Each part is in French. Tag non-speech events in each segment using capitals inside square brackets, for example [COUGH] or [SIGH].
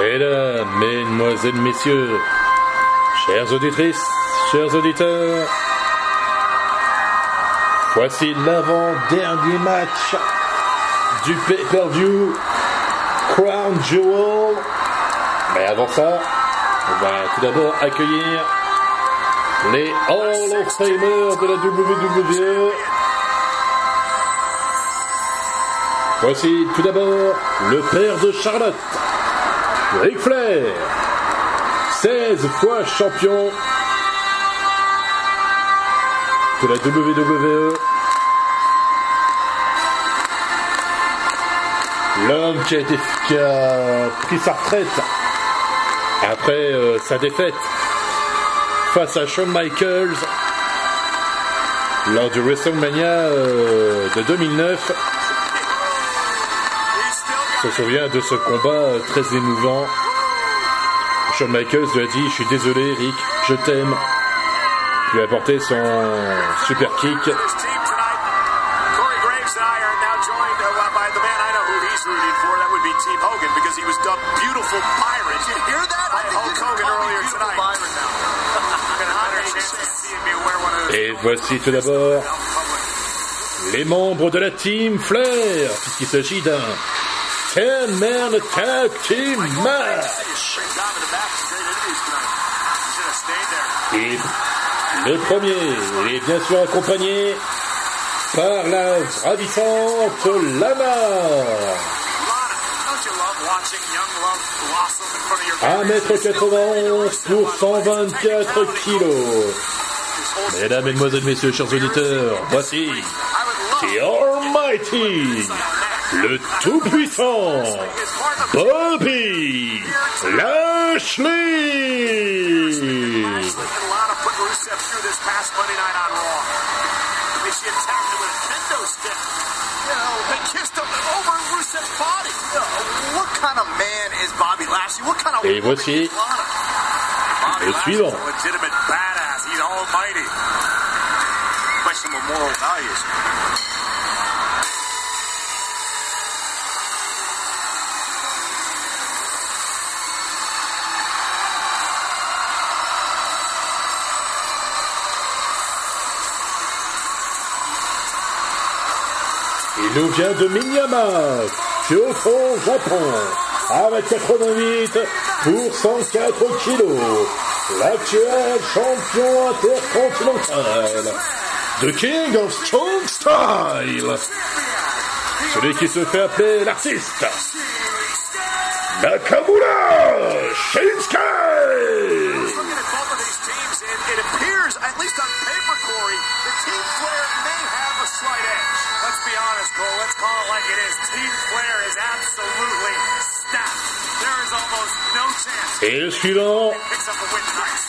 Mesdames, Mesdemoiselles, Messieurs, chères auditrices, chers auditeurs, voici l'avant-dernier match du pay-per-view Crown Jewel. Mais avant ça, on va tout d'abord accueillir les Hall of de la WWE. Voici tout d'abord le père de Charlotte, Ric Flair, 16 fois champion de la WWE. L'homme qui a, été, qui a pris sa retraite après euh, sa défaite face à Shawn Michaels lors du WrestleMania euh, de 2009. Je me souviens de ce combat euh, très émouvant. Shawn Michaels lui a dit Je suis désolé, Rick, je t'aime. Il lui a apporté son super kick. Corey Graves and I are now joined uh, by the man I know who he's rooting for. That would be Team Hogan because he was dubbed Beautiful Byron. Did you hear that? By Hulk Hogan earlier tonight. Byron now. [LAUGHS] Got a better chance of seeing me wear one of those. Et voici tout d'abord les membres de la team Flair, puisqu'il s'agit d'un 10-man tag team match. Et le premier est bien sûr accompagné par la ravissante Lana. Lana, don't you love watching young love blossom in front of your 1m91 pour 124 kilos. Mesdames, Mesdemoiselles, Messieurs, chers auditeurs, voici The Almighty, le Tout-Puissant, Bobby Lashley. And Lana put Rusev through this past Monday night on Raw. I mean, she attacked him with a kendo stick. You know, they kissed him over Rusev's body. You know, what kind of man is Bobby Lashley? What kind of Et woman voici is Lana? Bobby le Lashley's suivant. a legitimate badass. He's almighty. Question of moral values. Il nous vient de Minyama, Kyoto, Japon, avec 88 pour 104 kilos. L'actuel champion intercontinental. The King of Strong Style. Celui qui se fait appeler l'artiste. Nakamura Shinsuke. Et le suivant,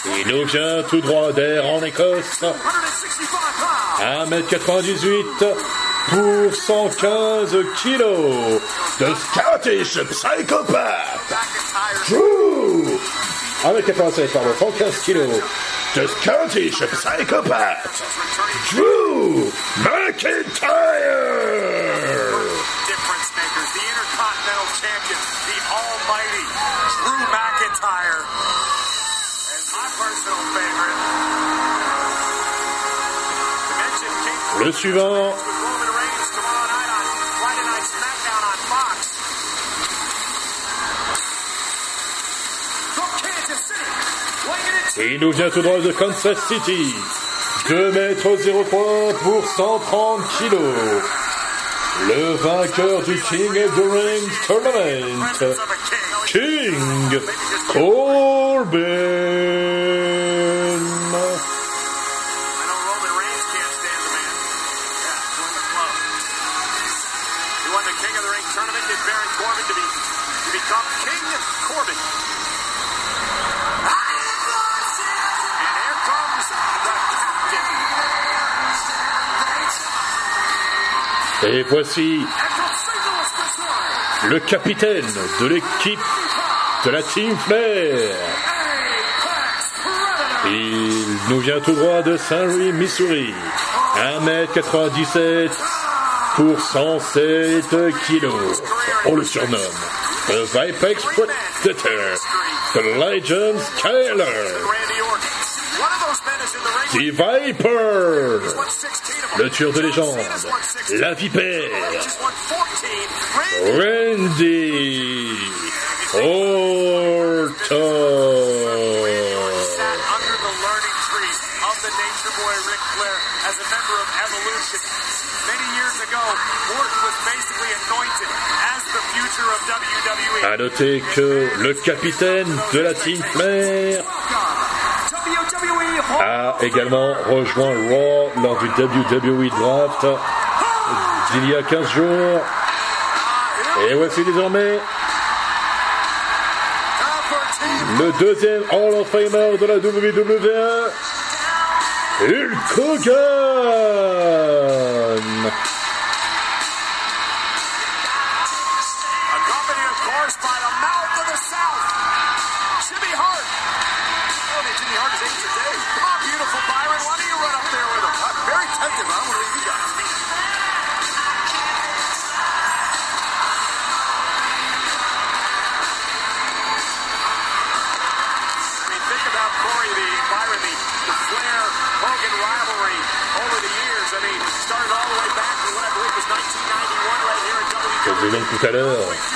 il nous vient tout droit d'air en Écosse. 165 pounds. 1m98 pour 115 kilos. The Scottish Psychopath. Drew. 1m87, pardon, 115 kilos. The Scottish Psychopath. Drew McIntyre. Weighing in il nous vient tout droit de Kansas City. 2m03 pour 130 kilos. Le vainqueur du King of the Ring Tournament. King Corbin. Et voici le capitaine de l'équipe de la Team Flair. Il nous vient tout droit de Saint-Louis, Missouri. 1m97 pour 107 kilos. On le surnomme The Vipex Predator. The Legend Skyler. The Viper. Le tueur de légende. Cena's won 16. La Vipère. He's won 14. Randy Orton. sat under the learning tree of the Nature Boy Ric Flair as a member of Evolution. Many years ago, Orton was basically anointed as the future of WWE. À noter que le capitaine de la Team Flair a également rejoint Raw lors du WWE Draft d'il y a 15 jours. Et voici désormais le deuxième Hall of Famer de la WWE, Hulk Hogan.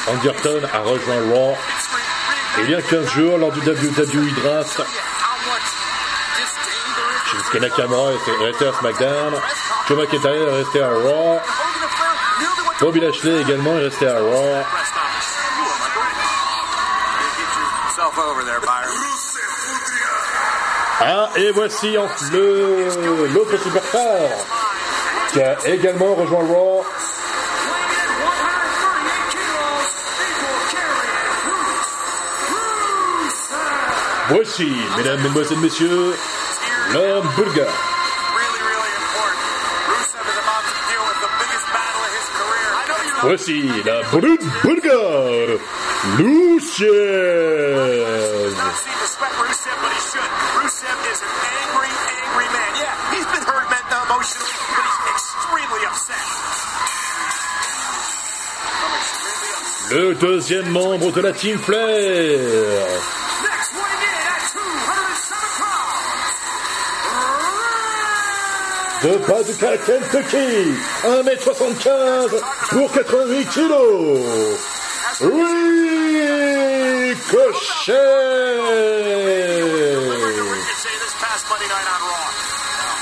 Orton a rejoint Raw il y a 15 jours lors du WWE Draft. Shinsuke Nakamura est resté à SmackDown. Joe McIntyre est resté à Raw. Bobby Lashley également est resté à Raw. Ah, et voici l'autre superstar qui a également rejoint Raw. Hurt men- emotionally, but he's extremely upset. I'm extremely upset. Le deuxième membre de la Team Flair.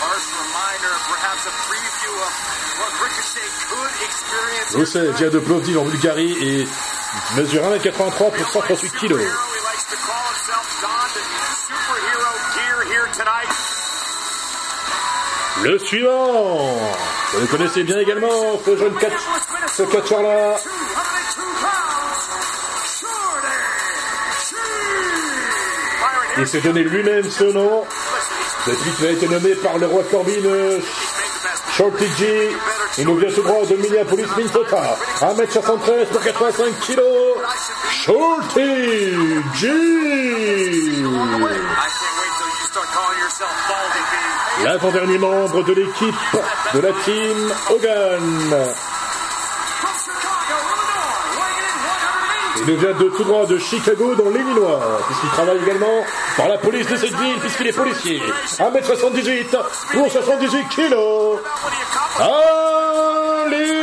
Harsh reminder, perhaps a preview of what Ricochet could experience. Lucien vient de Plovdiv en Bulgarie et mesure 1m83 pour 138 kilos. Le suivant. Vous le connaissez bien également, ce jeune catch, ce catcheur-là. 202 pounds. Shorty. Byron, Il s'est donné lui-même ce nom depuis qu'il a été nommé par le roi Corbin euh, Shorty G. Il nous vient tout droit de Minneapolis, Minnesota. 1m73 pour 85 kilos. Shorty G. L'avant-dernier membre de l'équipe de la team Hogan. From Chicago, Illinois, weighing in 180 Il vient de tout droit de Chicago dans l'Illinois, puisqu'il travaille également dans la police de cette ville, puisqu'il est policier. 1m78 pour 78 kilos. What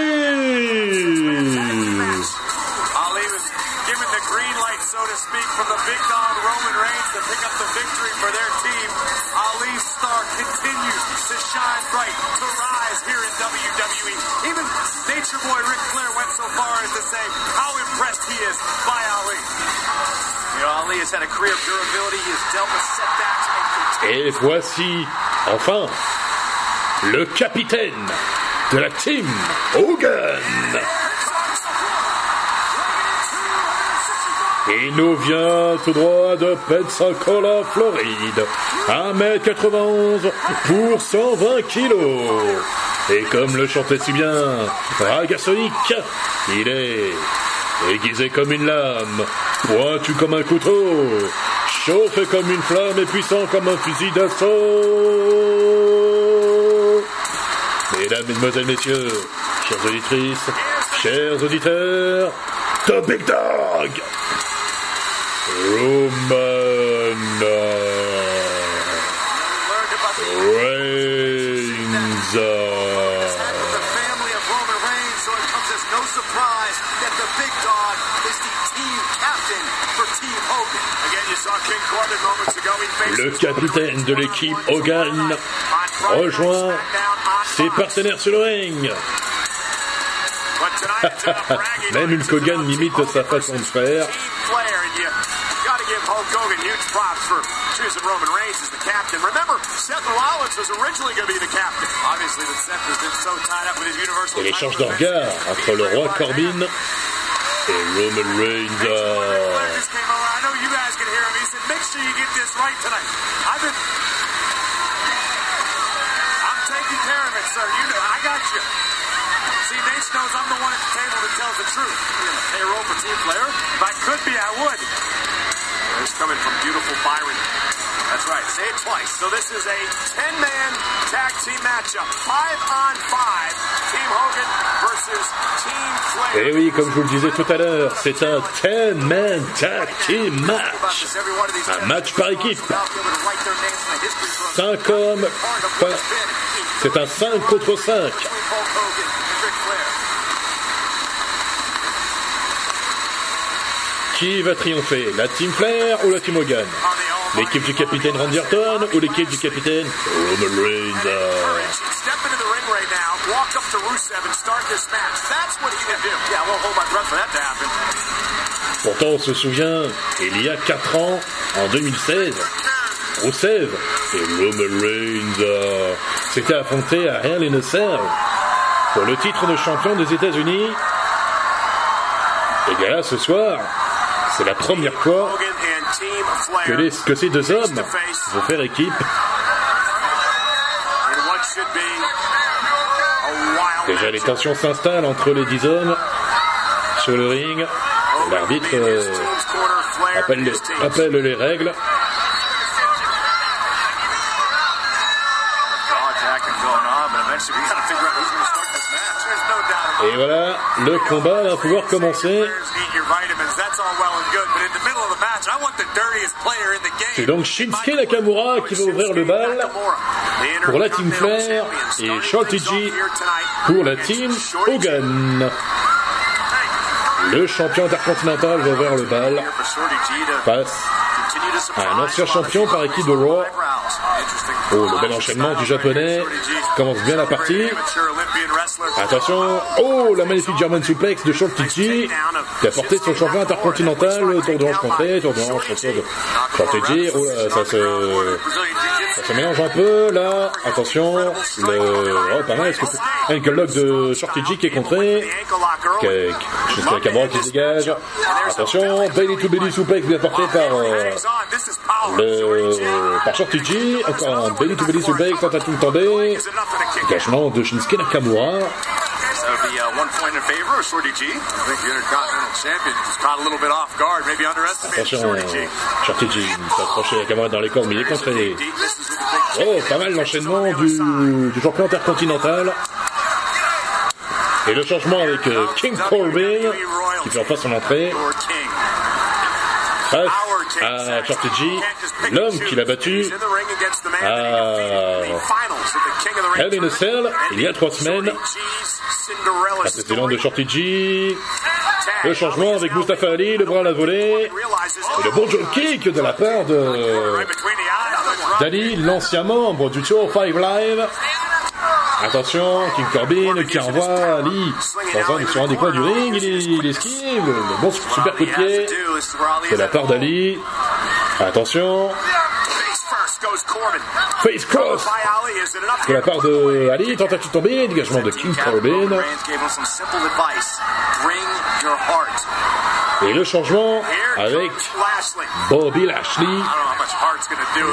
shine bright, to rise here in WWE. Even Nature Boy Ric Flair went so far as to say how impressed he is by Ali. You know, Ali has had a career of durability. He has dealt with setbacks and continues. Et voici, enfin, le capitaine de la team Hogan. Il nous vient tout droit de Pensacola, Floride. 1m91 pour 120 kilos. Et comme le chantait si bien Ragasonic, il est aiguisé comme une lame, pointu comme un couteau, chauffé comme une flamme et puissant comme un fusil d'assaut. Mesdames, Mesdemoiselles, Messieurs, chères auditrices, chers auditeurs, The Big Dog. Reigns. Le capitaine de l'équipe Hogan rejoint ses partenaires sur le ring. [LAUGHS] Même Hulk Hogan limite sa façon de faire. Hulk Hogan huge props for choosing Roman Reigns as the captain. Remember, Seth Rollins was originally going to be the captain. Obviously, but Seth has been so tied up with his Universal Et l'échange title de regards entre le roi Corbin et Roman Reigns. Flair just came over. I know you guys can hear him. He said, make sure you get this right tonight. I've been... I'm taking care of it, sir. You know, I got you. See, Nate knows I'm the one at the table that tells the truth. You're on the payroll for Team Flair? If I could be, I would. It's coming from beautiful Byron. That's right. Say it twice. So this is a 10-man tag team matchup. Five on five. Team Hogan versus Team Flair. Et oui, comme je vous le disais tout à l'heure, c'est un 10-man tag team match. Un match par équipe. 5 hommes, enfin, c'est un 5 contre 5. Qui va triompher La Team Flair ou la Team Hogan? L'équipe du capitaine Randy Orton ou l'équipe du capitaine Roman Reigns? Pourtant, on se souvient, il y a 4 ans, en 2016, Rusev et Roman Reigns euh, s'étaient affrontés à Hell in a pour le titre de champion des États-Unis. Et bien là, ce soir, c'est la première fois que, ces deux hommes vont faire équipe. Déjà, les tensions s'installent entre les 10 hommes sur le ring. L'arbitre euh, rappelle, les, règles. Et voilà, le combat va pouvoir commencer. Players need your vitamins. That's all well and good, but in the middle of the match, I want the dirtiest player in the game. C'est donc Shinsuke Nakamura qui va ouvrir le bal pour la Team Flair et Shorty G pour la Team Hogan. Le champion intercontinental va ouvrir le bal. face à un ancien champion par équipe de Raw. Oh, le bel enchaînement du japonais commence bien la partie. Attention, oh, la magnifique German suplex de Shorty G qui a porté son champion intercontinental, tour de hanche contré, tour de hanche là, ça se, ça mélange un peu là. Attention, le, oh, pas mal, est-ce que c'est ankle lock de Shorty G qui est contré? Est- Jusqu'à Nakamura qui se dégage. Attention, belly to belly suplex bien porté par, euh, le, par Shorty G. Encore un belly to belly suplex, tentative tombée. Dégagement de Shinsuke Nakamura. Attention, G. Shorty G s'approche Nakamura dans les corps, mais il est contré. Oh, pas mal l'enchaînement du, du champion intercontinental. Et le changement avec euh, King Corbin, qui fait enfin son entrée, face à Shorty G, l'homme qui l'a battu à Hell in a Cell il y a trois semaines. Précédent de Shorty G, le changement avec Mustafa Ali, le bras à la volée, et le bon jump kick de la part de d'Ali, l'ancien membre du Show 5 Live. Attention, King Corbin qui envoie Ali dans un, sur un des coins du ring, il, esquive, bon super coup de pied de la part d'Ali. Attention, face cross de la part de Ali, tentative de tomber, dégagement de King Corbin. Et le changement avec Bobby Lashley,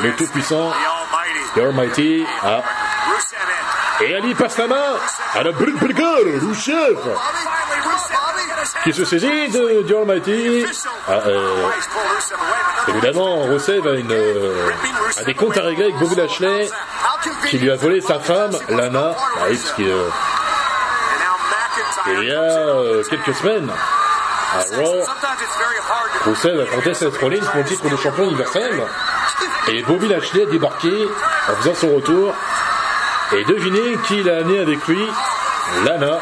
le tout puissant, The Almighty, ah. Et Ali passe la main à la Brut Burger, Rusev, qui se saisit de The Almighty. Ah, euh, évidemment, Rusev a, une, euh, a des comptes à régler avec Bobby Lashley, qui lui a volé sa femme, Lana, ah oui, parce qu'il, euh, il y a quelques semaines. À Raw, to Rusev affrontait Seth Rollins pour le titre de champion universel. Et Bobby Lashley a débarqué en faisant son retour. Et devinez qui l'a amené avec lui? Lana.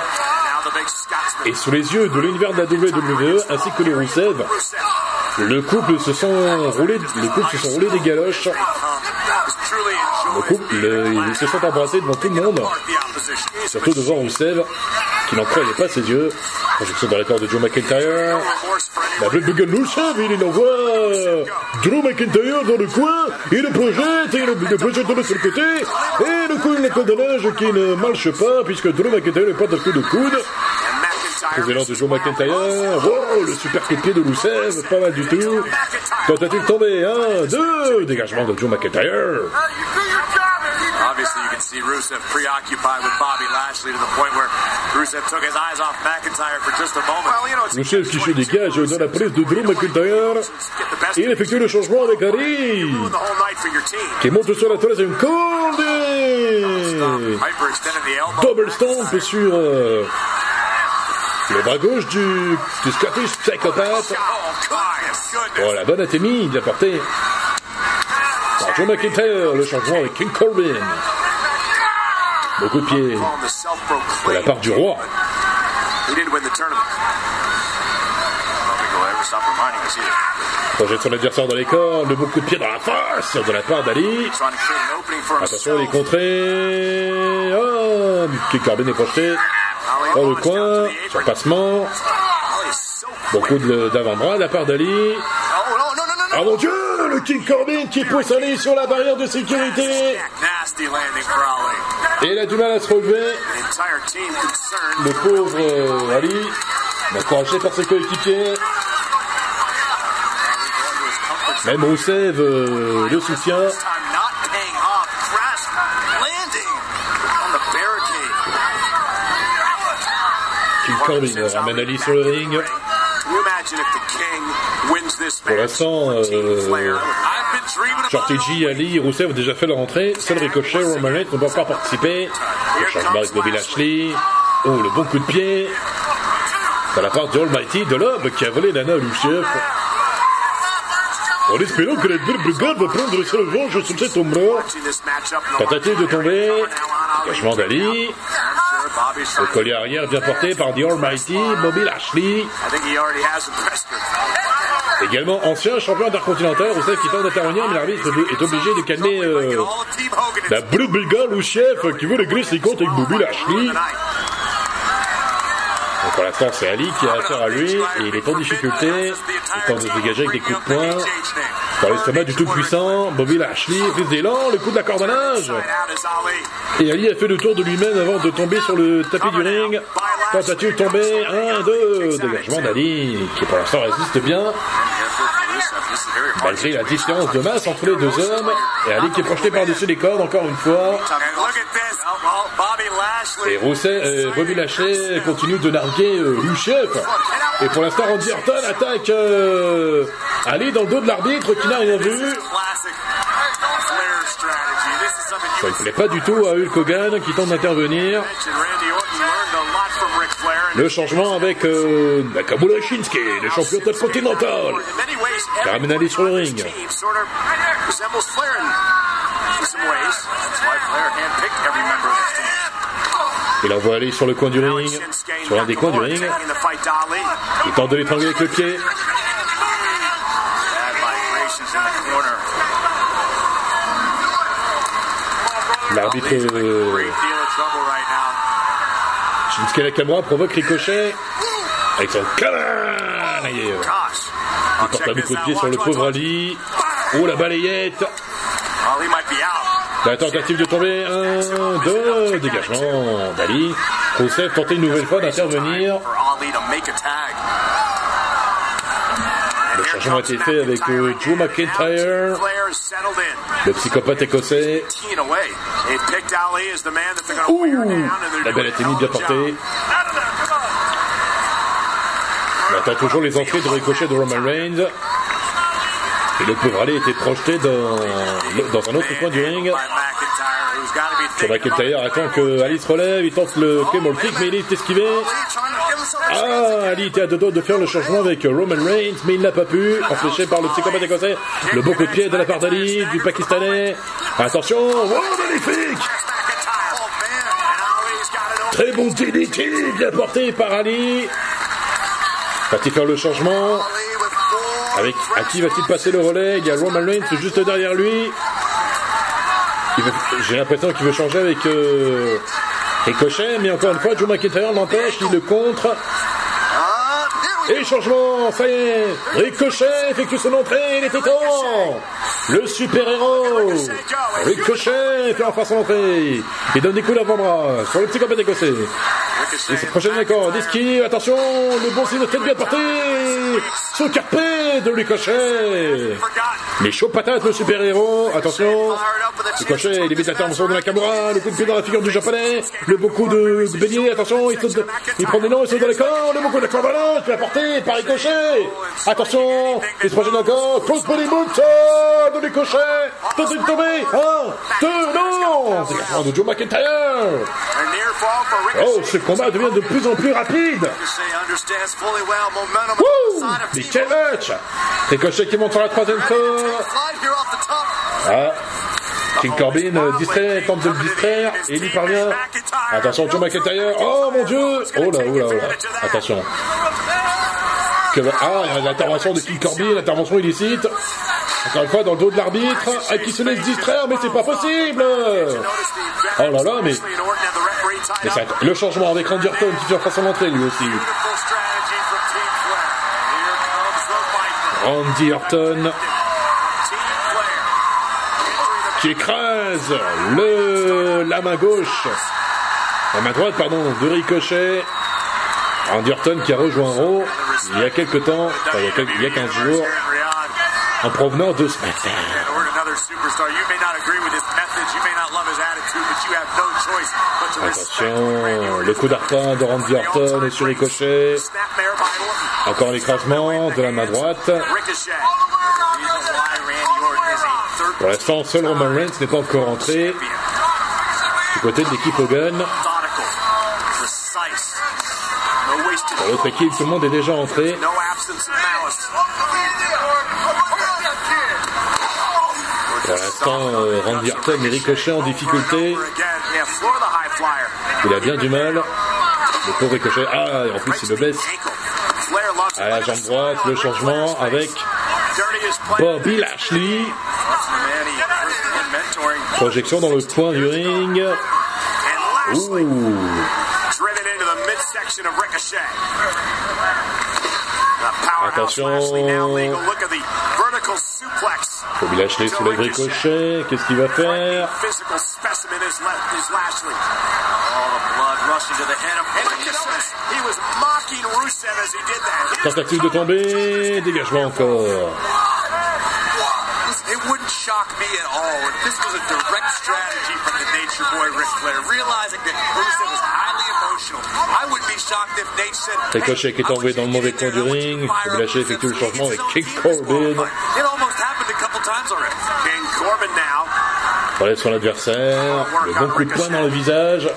Et sous les yeux de l'univers de la WWE ainsi que les Rusev le couple se sont roulés, les couples se sont roulés des galoches. Le couple, le- ils se sont embrassés devant tout le monde, surtout devant Rusev, qui n'en croyait pas ses yeux. Projection dans les de Joe McIntyre. La. Blood Buggle Rusev, il envoie Drew McIntyre dans le coin, il le projette, et il le, le projette de l'autre côté, et le coup, de neige qui ne marche pas, puisque Drew McIntyre n'est pas le coup de coude. Président de Joe McIntyre, wow, le super coup de pied de pas mal du tout. Tentative tombée, un, deux, dégagement de Joe McIntyre. See Rusev preoccupied with Bobby Lashley to the point where Rusev took his eyes off McIntyre for just a moment. Well, you know, it's Rusev qui se dégage dans la prise de Drew McIntyre, et il effectue le changement avec team. qui monte sur la troisième corde, double stomp sur euh, le bras gauche du, du Scottish Psychopath. Oh. Oh, la bonne atémie bien portée par Joe McIntyre, le changement avec King Corbin. Beaucoup de pieds Calling the de la part du roi. Projette son adversaire dans les cordes, le beaucoup de pieds dans la face de la part d'Ali. Attention, les himself. contrées. Oh, King Corbin est projeté dans le coin, to the sur apron. passement. Ali is so quick. Beaucoup de- d'avant-bras de la part d'Ali. Oh. Oh mon dieu, le King Corbin qui pousse Ali sur la barrière de sécurité. Et il a du mal à se relever. Le pauvre euh, Ali, encouragé par ses coéquipiers. Même Roussev euh, le soutient. King Corbin ramène Ali sur le ring. Can you imagine if the King wins this Pour l'instant, euh, Shorty Ali et Rousseff ont déjà fait leur entrée. Seul Ricochet, Roman Reigns n'ont pas encore participé. Le changement Bobby Lashley. Oh, le bon coup de pied. De la part de Almighty, de l'homme qui a volé Lana à Lucief. En espérant que la Brigade va prendre sa revanche sur cet. No Tentative de tomber. Dégagement d'Ali. Le collier arrière bien porté par The Almighty, Bobby Lashley. Également ancien champion intercontinental, Rousseff qui tente d'intervenir, mais l'arbitre est obligé de calmer euh, la Blue Brigade ou chef qui veut régler ses comptes avec Bobby Lashley. Donc pour l'instant c'est Ali qui a affaire à lui et il est en difficulté. Il tente de se dégager avec des coups de poing. Dans l'estomac du tout puissant, Bobby Lashley prise d'élan, le coup de Ali. Et Ali a fait le tour de lui-même avant de tomber sur le tapis du ring. Tentative tombée, 1, 2, dégagement d'Ali qui pour l'instant résiste bien. Malgré la différence de masse entre les deux hommes, et Ali qui est projeté par-dessus les cordes encore une fois. Et Rousset, euh, Bobby Lashley continue de narguer euh, Rusev. Et pour l'instant, Randy Orton attaque euh, Ali dans le dos de l'arbitre qui n'a rien vu. Ça ne plaît pas du tout à Hulk Hogan qui tente d'intervenir. Le changement avec euh, Nakamura Shinsuke, le champion intercontinental. Sur le ring. Il envoie Ali sur le coin du ring, sur un des coins du ring. Il tente de l'étrangler avec le pied. L'arbitre euh. Shinsuke Nakamura provoque Ricochet avec son canard. Il porte un coup de pied sur le pauvre Ali. Oh la balayette out. La tentative de tomber, un, deux, dégagement d'Ali. Rousseff tentait une nouvelle fois d'intervenir. Le changement a été fait avec euh, Drew. McIntyre, le psychopathe écossais. Ouh, la belle a Athénie hell bien portée. On. Attend toujours les entrées de Ricochet de Roman Reigns. Et le pauvre Ali était projeté dans, dans un autre coin du ring. Sur McIntyre attend que Ali se relève, il tente le Camel Kick mais il est esquivé. Ah, Ali était à deux doigts de faire le changement avec Roman Reigns, mais il n'a pas pu, empêché par le psychopathe écossais. Le beau coup de pied de la part d'Ali, du Pakistanais. Attention, oh, magnifique Très bon DDT, bien porté par Ali. Va-t-il faire le changement avec, À qui va-t-il passer le relais? Il y a Roman Reigns juste derrière lui. J'ai l'impression qu'il veut changer avec euh, Ricochet, mais encore une fois, Joe McIntyre l'empêche, il le contre. Et changement, ça y est, Ricochet effectue son entrée, il était temps Le super-héros Ricochet fait enfin son entrée Il donne des coups d'avant-bras sur le psychopathe écossais. Et c'est prochain accord, Diski, attention, le bon signe de tête bien porté Son carpé de Ricochet Les chauds patates, le super-héros, attention. Ricochet, il évite l'intervention de la Kamura, le coup de pied dans la figure du japonais, le beau coup de, de attention, il, saute il prend des noms, il saute dans les corps, le beau coup de la qui va porté par Ricochet Attention, il se projette encore, close body boot de Ricochet Tentez de tomber, un, deux, non. C'est de Joe McIntyre. Oh, ce combat devient de plus en plus rapide. Wouh Mais quel match. Ricochet qui monte sur la troisième corde Ah King Corbin euh, distrait, tente de le distraire, et il y parvient. Attention, Joe McIntyre. Oh mon dieu Oh là, oh là, oh là. Attention. Ah, l'intervention de King Corbin, l'intervention illicite. Encore une fois, dans le dos de l'arbitre, à qui se laisse distraire, mais c'est pas possible Oh là là, mais... mais ça... le changement avec Randy Orton qui fait son entrée, lui aussi. Randy Orton qui écrase le, la main gauche, la main droite, pardon, de Ricochet. Randy Orton qui a rejoint Raw il y a quelques temps, enfin, il, y a quelques, il y a 15 jours, en provenance de SmackDown. Attention, le coup d'arpin de Randy Orton est sur Ricochet. Encore l'écrasement de la main droite. Pour l'instant, seul Roman Reigns n'est pas encore entré. Du côté de l'équipe Hogan. Pour l'autre équipe, tout le monde est déjà entré. Pour l'instant, euh, Randy Orton et Ricochet en difficulté. Il a bien du mal. Le pauvre Ricochet. Ah, et en plus, il le blesse. À la jambe droite, le changement avec Bobby Lashley. Projection dans le coin du ring. Ouh. Attention. Bobby Lashley soulève Ricochet. Qu'est-ce qu'il va faire? Tentative de tomber. Dégagement encore. Shock me at all if this was a direct strategy from the Nature Boy Ric Flair, realizing that Rusev was highly emotional. I would be shocked if Nate said, Ricochet qui est envoyé dans le mauvais coin du ring. Effectue le changement avec King Corbin. It almost happened a couple times already. King Corbin now. Relève son adversaire. Le bon coup de poing dans le visage.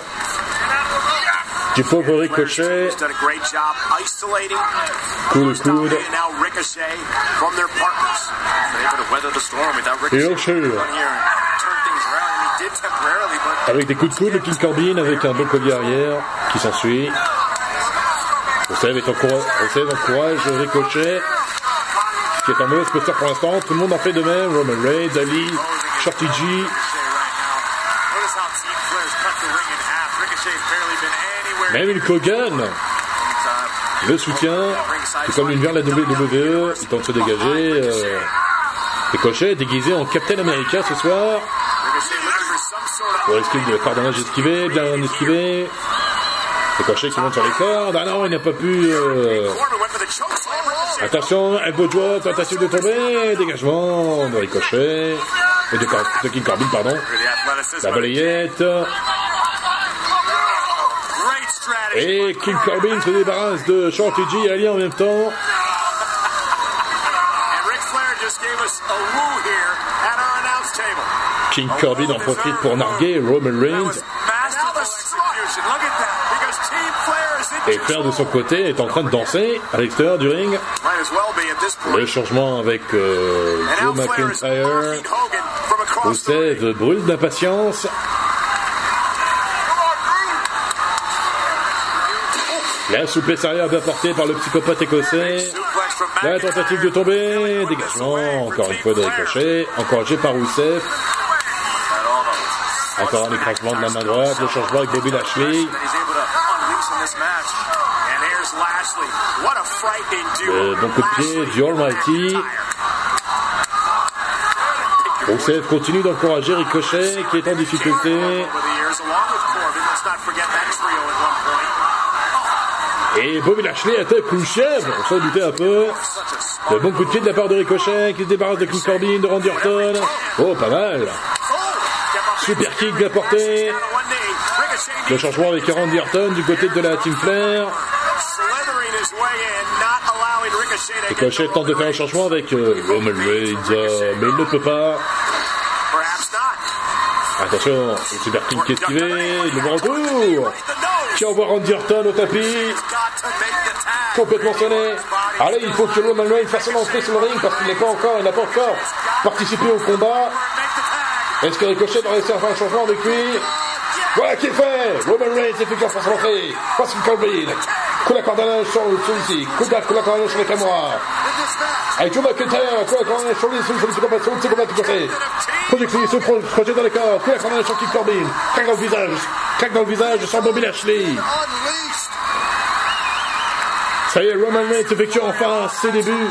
Du pauvre Ricochet. Coup de coude. Et Ricochet. Avec des coups de coude, le King Corbin avec un bon collier arrière qui s'ensuit. Rousseff encourage Ricochet qui est en mauvaise posture pour l'instant. Tout le monde en fait de même. Roman Reigns, Ali, Shorty G. Une Kogan le soutient, tout comme une vers la WWE, il tente de se dégager. Euh, Ricochet déguisé en Captain America ce soir. Pour esquiver le cordonnage esquivé, bien esquivé. Ricochet qui monte sur les cordes. Ah non, il n'a pas pu. Euh... Attention, elbow drop, tentative de tomber, dégagement de Ricochet. Et de, de King Corbin, pardon. La balayette. Et King Corbin se débarrasse de Shorty G et Ali en même temps. King Corbin en profite pour narguer Roman Reigns. Et Flair de son côté est en train de danser à l'extérieur du ring. Might as well be at this point. Le changement avec euh, Joe is McIntyre. Rusev brûle d'impatience. La souplesse arrière bien portée par le psychopathe écossais. La tentative de tomber, dégagement, encore une fois de ricochet, encouragé par Rousseff. Encore un écrasement de la main droite, le changement avec Bobby Lashley. Le bon coup de pied du Almighty. Rousseff continue d'encourager Ricochet qui est en difficulté. Et Bobby Lashley attaque coup chèvre, on s'en doutait un peu. Le bon coup de pied de la part de Ricochet qui se débarrasse de King Corbin, de Randy Orton. Oh, pas mal. Super kick bien porté. Le changement avec Randy Orton du côté de la Team Flair. Ricochet tente de faire un changement avec euh, Roman Reigns, euh, mais il ne peut pas. Attention, le super kick est esquivé, le bon retour. Qui envoie Randy Orton au tapis. Complètement sonné. Allez, il faut que Roman Reigns fasse son entrée sur le ring parce qu'il n'est pas encore, il n'a pas encore participé au combat. Est-ce que Ricochet va réussir à faire un changement avec lui? Voilà qui est fait Roman Reigns effectue pour son entrée. Passe une Corbin. Coup linge sur celui-ci. Coup linge sur les caméras. Avec Joe McIntyre, coup linge sur lui, sur le psychopathe, sur le psychopathe côté. Projection, il se pro- projette dans les corps. Coup linge sur King Corbin. Craque dans le visage. Craque dans le visage sur Bobby Lashley. Ça y est, Roman Reigns effectue enfin ses débuts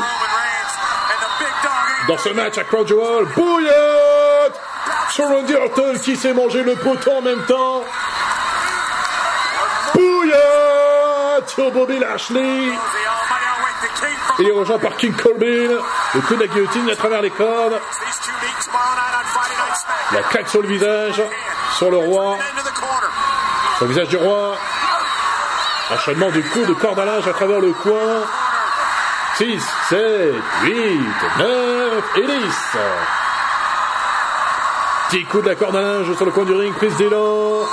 dans ce match à Crown Jewel. Bouillotte sur Randy Orton qui s'est mangé le poteau en même temps. Bouillotte sur Bobby Lashley. Il est rejoint par King Corbin. Le coup de la guillotine à travers les cordes. La claque sur le visage, sur le roi, sur le visage du roi. Enchaînement du coup de corde à linge à travers le coin. 6, 7, 8, 9 et 10. Petit coup de la corde à linge sur le coin du ring, prise d'élan.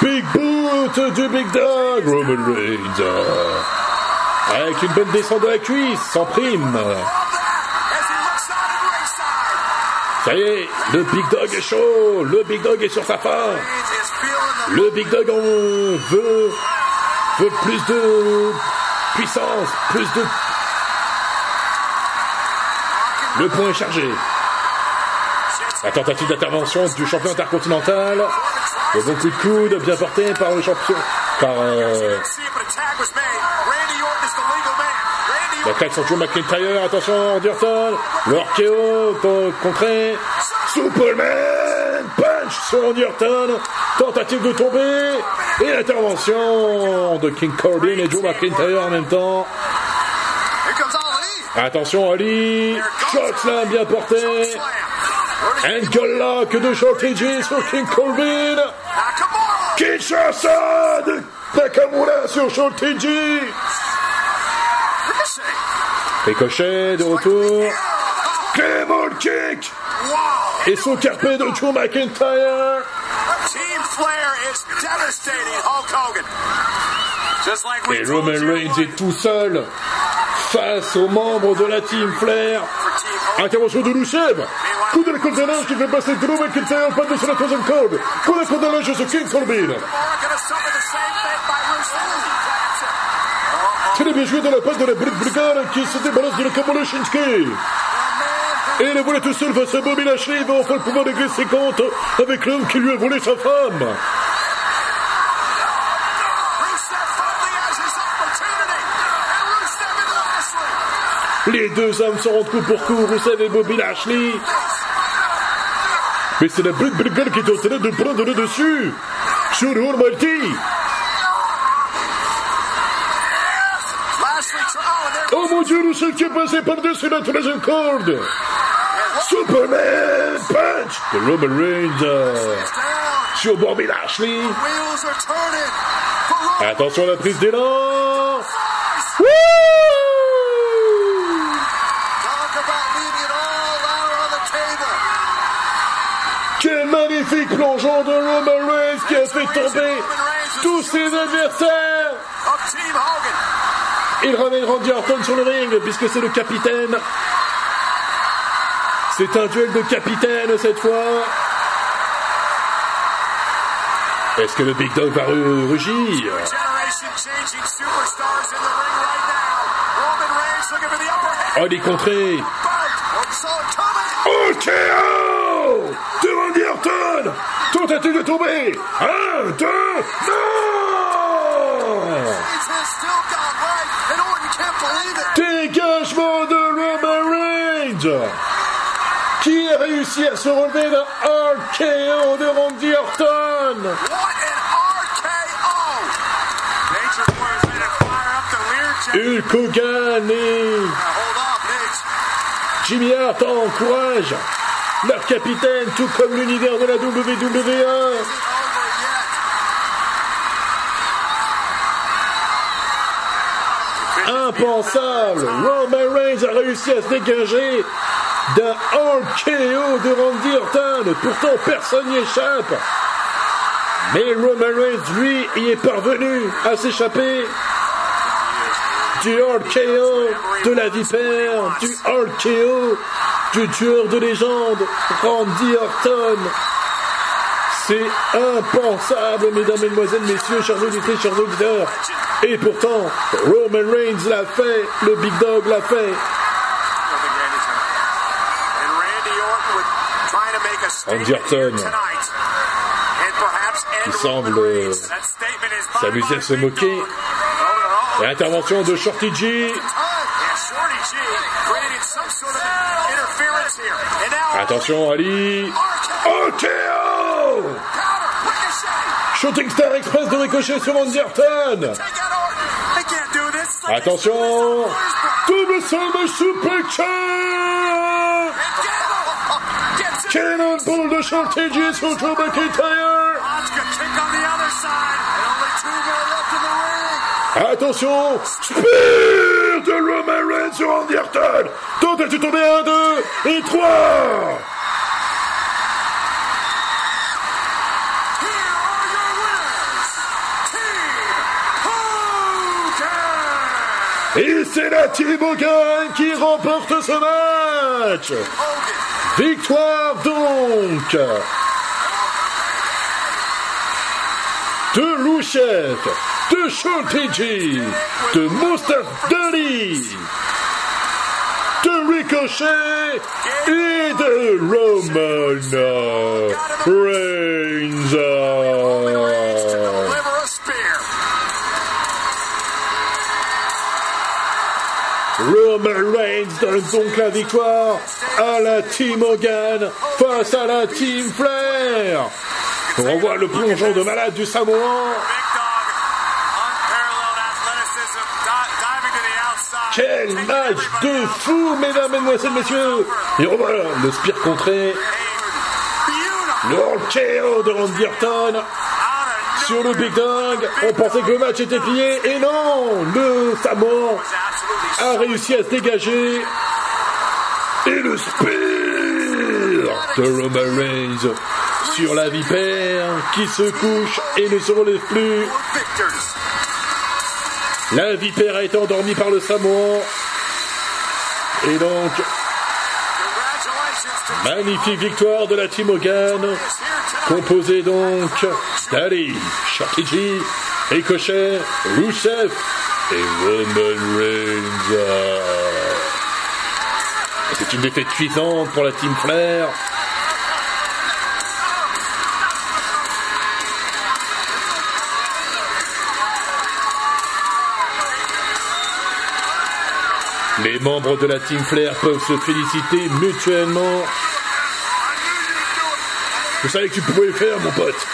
Big boot du Big Dog, Roman Reigns. Avec une bonne descente de la cuisse, sans prime. Ça y est, le Big Dog est chaud, le Big Dog est sur sa fin. Le Big Dog en veut, veut plus de puissance, plus de... Le point est chargé. La tentative d'intervention du champion intercontinental. Le bon coup de coude bien porté par le champion. Par euh, la claque sur Joe McIntyre. Attention, Randy Orton. Le con- contré. Superman sur Randy Orton. Tentative de tomber. Et l'intervention de King Corbin et Joe McIntyre en même temps. Attention Ali. Chokeslam bien porté. Ankle lock de Shorty sur King Corbin. Kinshasa de Nakamura sur Shorty G. Ricochet de retour. Et son carpé de Joe McIntyre. Team Flair is devastating Hulk Hogan. Just like we Et Roman Reigns est tout seul face aux membres de la Team Flair. Intervention de Rusev. Coup de la à linge qui fait passer Drew McIntyre pas de sur la troisième corde. Coup de la à linge sur King Corbin. Très bien joué de la part de la Brick Brigade qui se débarrasse de la Kamala Shinsuke. Et le voilà tout seul face à Bobby Lashley. Il va enfin pouvoir régler ses comptes avec l'homme qui lui a volé sa femme. Les deux hommes se rendent coup pour coup, Rusev et Bobby Lashley. Mais c'est la Brick Brigade qui est en train de prendre le dessus sur Almighty. Oh, mon dieu, Rusev qui est passé par-dessus la troisième corde. Superman punch de Roman Reigns euh, down. sur Bobby Lashley. Wheels are turning. For Roman Attention à la prise d'élan. Wouh Talk about leaving it all out on the table. Quel magnifique plongeon de Roman Reigns qui a fait tomber tous ses adversaires of Team Hogan. Il ramène Randy Orton sur le ring puisque c'est le capitaine. C'est un duel de capitaine cette fois. Est-ce que le Big Dog va ru- rugir? Oh, il est contré. Bout. Saw it coming. Oh, KO de Randy Orton Tentative de tomber Un, deux, non. Dégagement de Roman Reigns qui a réussi à se relever d'un RKO de Randy Orton What an RKO! Hulk Hogan et. Jimmy Hart encouragent leur capitaine, tout comme l'univers de la WWE. Impensable Roman Reigns a réussi à se dégager d'un RKO de Randy Orton. Pourtant, personne n'y échappe. Mais Roman Reigns, lui, y est parvenu à s'échapper du RKO de la vipère, du RKO du tueur de légende, Randy Orton. C'est impensable, mesdames, mesdemoiselles, messieurs, chers auditeurs, chers auditeurs. Et pourtant, Roman Reigns l'a fait, le Big Dog l'a fait. I don't think Randy's gonna. And Randy Orton with trying to make a statement Randy Orton. here tonight. And perhaps end Il semble, euh, s'amuser à se moquer. dog. No. L'intervention de Shorty G. Attention, Ali. OKO. Shooting Star Express de ricochet sur like Attention Double Summer Suplex It. Cannonball de Shorty G sur Drew McIntyre Asuka kick on the other side. And only two more left in the ring. Attention Spear de Roman Reigns sur Randy Orton Tentative de tomber 1, 2 et 3 Here are your winners, Team Hogan. Et c'est la Team Hogan qui remporte ce match Hogan. Victoire donc de Louchef, de Shorty de Mustafa Dali, de Ricochet et de Roman Reigns. Roman Reigns donne donc la victoire à la Team Hogan face à la Team Flair. On voit le plongeon de malade du Samoan. Quel match de fou, mesdames, mesdemoiselles, messieurs Et on voit le spear contré, le RKO de Randy sur le Big Dog. On pensait que le match était plié, et non Le Samoan a réussi à se dégager. Et le spear de Roman Reigns sur la vipère qui se couche et ne se relève plus. La vipère a été endormie par le Samoan. Et donc, magnifique victoire de la Team Hogan. us here tonight. Composé donc d'Ali, G, Ricochet, Rusev et Roman Reigns. C'est une défaite cuisante pour la Team Flair. Les membres de la Team Flair peuvent se féliciter mutuellement. Je savais que tu pouvais le faire, mon pote.